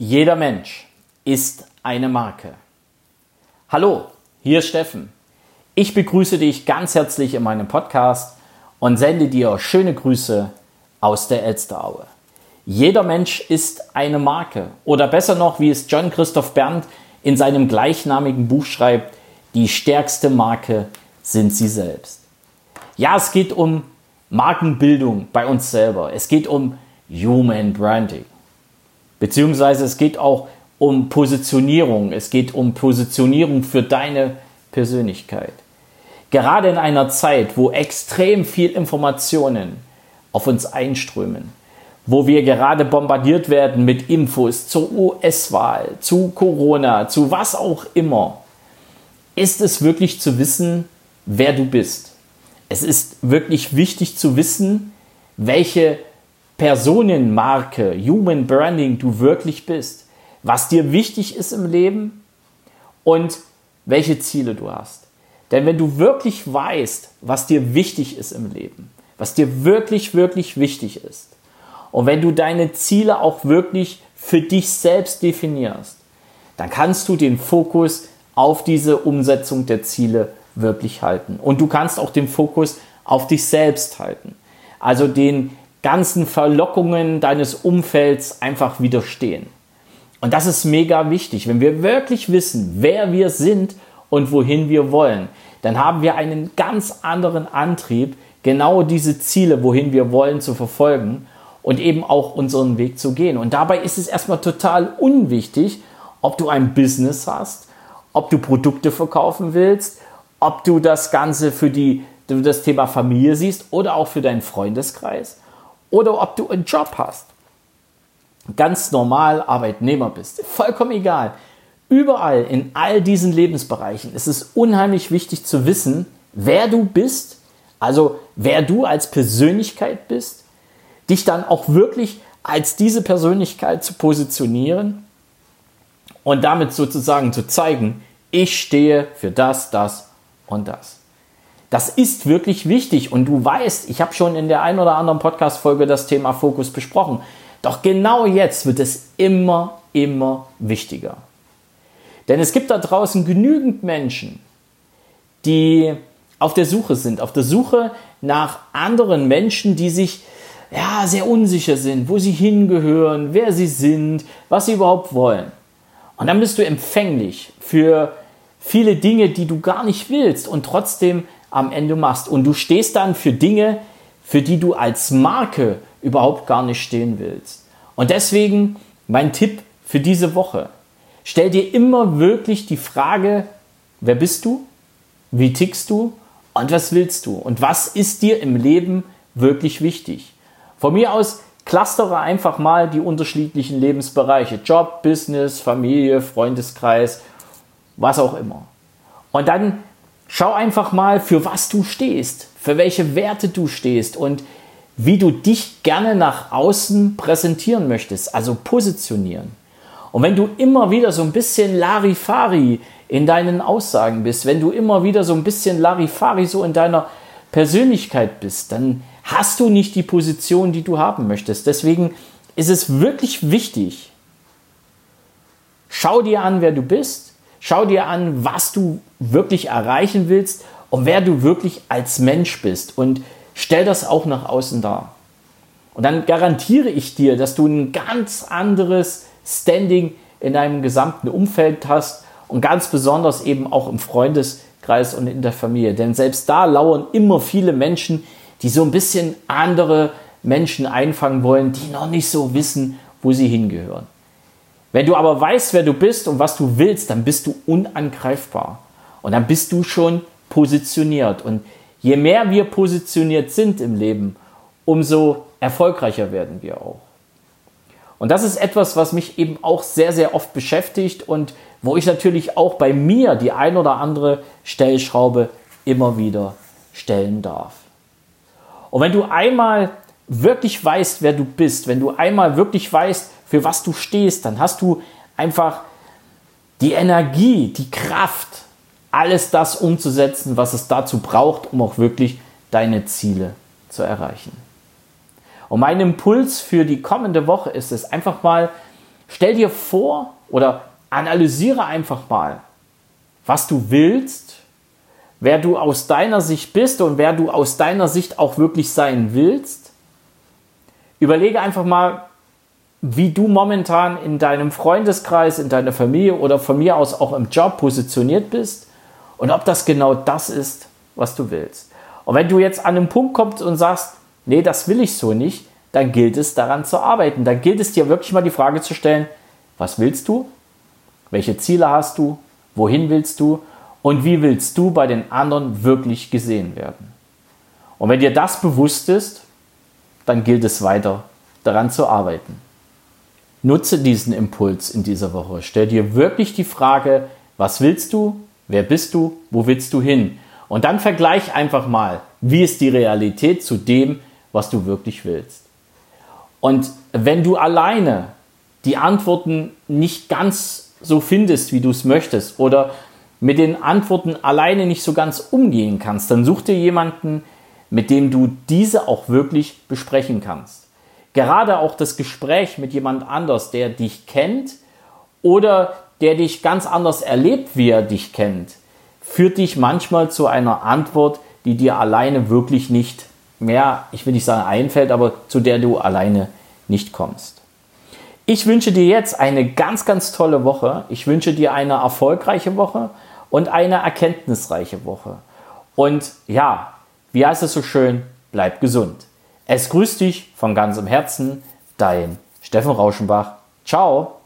Jeder Mensch ist eine Marke. Hallo, hier ist Steffen. Ich begrüße dich ganz herzlich in meinem Podcast und sende dir schöne Grüße aus der Elsteraue. Jeder Mensch ist eine Marke oder besser noch, wie es John Christoph Berndt in seinem gleichnamigen Buch schreibt, die stärkste Marke sind sie selbst. Ja, es geht um Markenbildung bei uns selber. Es geht um Human Branding. Beziehungsweise es geht auch um Positionierung. Es geht um Positionierung für deine Persönlichkeit. Gerade in einer Zeit, wo extrem viel Informationen auf uns einströmen, wo wir gerade bombardiert werden mit Infos zur US-Wahl, zu Corona, zu was auch immer, ist es wirklich zu wissen, wer du bist. Es ist wirklich wichtig zu wissen, welche Personenmarke, Human Branding du wirklich bist, was dir wichtig ist im Leben und welche Ziele du hast. Denn wenn du wirklich weißt, was dir wichtig ist im Leben, was dir wirklich, wirklich wichtig ist, und wenn du deine Ziele auch wirklich für dich selbst definierst, dann kannst du den Fokus auf diese Umsetzung der Ziele wirklich halten. Und du kannst auch den Fokus auf dich selbst halten. Also den ganzen Verlockungen deines Umfelds einfach widerstehen. Und das ist mega wichtig. Wenn wir wirklich wissen, wer wir sind und wohin wir wollen, dann haben wir einen ganz anderen Antrieb, genau diese Ziele, wohin wir wollen, zu verfolgen und eben auch unseren Weg zu gehen. Und dabei ist es erstmal total unwichtig, ob du ein Business hast, ob du Produkte verkaufen willst, ob du das Ganze für die, das Thema Familie siehst oder auch für deinen Freundeskreis oder ob du einen Job hast. Ganz normal Arbeitnehmer bist. Vollkommen egal. Überall in all diesen Lebensbereichen ist es unheimlich wichtig zu wissen, wer du bist, also wer du als Persönlichkeit bist, dich dann auch wirklich als diese Persönlichkeit zu positionieren und damit sozusagen zu zeigen, ich stehe für das, das und das. Das ist wirklich wichtig und du weißt, ich habe schon in der einen oder anderen Podcast-Folge das Thema Fokus besprochen. Doch genau jetzt wird es immer, immer wichtiger. Denn es gibt da draußen genügend Menschen, die auf der Suche sind, auf der Suche nach anderen Menschen, die sich ja, sehr unsicher sind, wo sie hingehören, wer sie sind, was sie überhaupt wollen. Und dann bist du empfänglich für viele Dinge, die du gar nicht willst und trotzdem am Ende machst. Und du stehst dann für Dinge, für die du als Marke überhaupt gar nicht stehen willst. Und deswegen mein Tipp für diese Woche. Stell dir immer wirklich die Frage, wer bist du? Wie tickst du? Und was willst du? Und was ist dir im Leben wirklich wichtig? Von mir aus clustere einfach mal die unterschiedlichen Lebensbereiche. Job, Business, Familie, Freundeskreis, was auch immer. Und dann Schau einfach mal, für was du stehst, für welche Werte du stehst und wie du dich gerne nach außen präsentieren möchtest, also positionieren. Und wenn du immer wieder so ein bisschen Larifari in deinen Aussagen bist, wenn du immer wieder so ein bisschen Larifari so in deiner Persönlichkeit bist, dann hast du nicht die Position, die du haben möchtest. Deswegen ist es wirklich wichtig, schau dir an, wer du bist, Schau dir an, was du wirklich erreichen willst und wer du wirklich als Mensch bist und stell das auch nach außen dar. Und dann garantiere ich dir, dass du ein ganz anderes Standing in deinem gesamten Umfeld hast und ganz besonders eben auch im Freundeskreis und in der Familie. Denn selbst da lauern immer viele Menschen, die so ein bisschen andere Menschen einfangen wollen, die noch nicht so wissen, wo sie hingehören. Wenn du aber weißt, wer du bist und was du willst, dann bist du unangreifbar. Und dann bist du schon positioniert. Und je mehr wir positioniert sind im Leben, umso erfolgreicher werden wir auch. Und das ist etwas, was mich eben auch sehr, sehr oft beschäftigt und wo ich natürlich auch bei mir die ein oder andere Stellschraube immer wieder stellen darf. Und wenn du einmal wirklich weißt, wer du bist, wenn du einmal wirklich weißt, für was du stehst, dann hast du einfach die Energie, die Kraft, alles das umzusetzen, was es dazu braucht, um auch wirklich deine Ziele zu erreichen. Und mein Impuls für die kommende Woche ist es einfach mal Stell dir vor oder analysiere einfach mal, was du willst, wer du aus deiner Sicht bist und wer du aus deiner Sicht auch wirklich sein willst. Überlege einfach mal, wie du momentan in deinem Freundeskreis, in deiner Familie oder von mir aus auch im Job positioniert bist und ob das genau das ist, was du willst. Und wenn du jetzt an einen Punkt kommst und sagst, nee, das will ich so nicht, dann gilt es daran zu arbeiten. Dann gilt es dir wirklich mal die Frage zu stellen, was willst du? Welche Ziele hast du? Wohin willst du? Und wie willst du bei den anderen wirklich gesehen werden? Und wenn dir das bewusst ist, dann gilt es weiter daran zu arbeiten. Nutze diesen Impuls in dieser Woche. Stell dir wirklich die Frage, was willst du? Wer bist du? Wo willst du hin? Und dann vergleich einfach mal, wie ist die Realität zu dem, was du wirklich willst. Und wenn du alleine die Antworten nicht ganz so findest, wie du es möchtest, oder mit den Antworten alleine nicht so ganz umgehen kannst, dann such dir jemanden, mit dem du diese auch wirklich besprechen kannst gerade auch das Gespräch mit jemand anders, der dich kennt oder der dich ganz anders erlebt, wie er dich kennt, führt dich manchmal zu einer Antwort, die dir alleine wirklich nicht mehr, ich will nicht sagen einfällt, aber zu der du alleine nicht kommst. Ich wünsche dir jetzt eine ganz, ganz tolle Woche. Ich wünsche dir eine erfolgreiche Woche und eine erkenntnisreiche Woche. Und ja, wie heißt es so schön, bleib gesund. Es grüßt dich von ganzem Herzen, dein Steffen Rauschenbach. Ciao!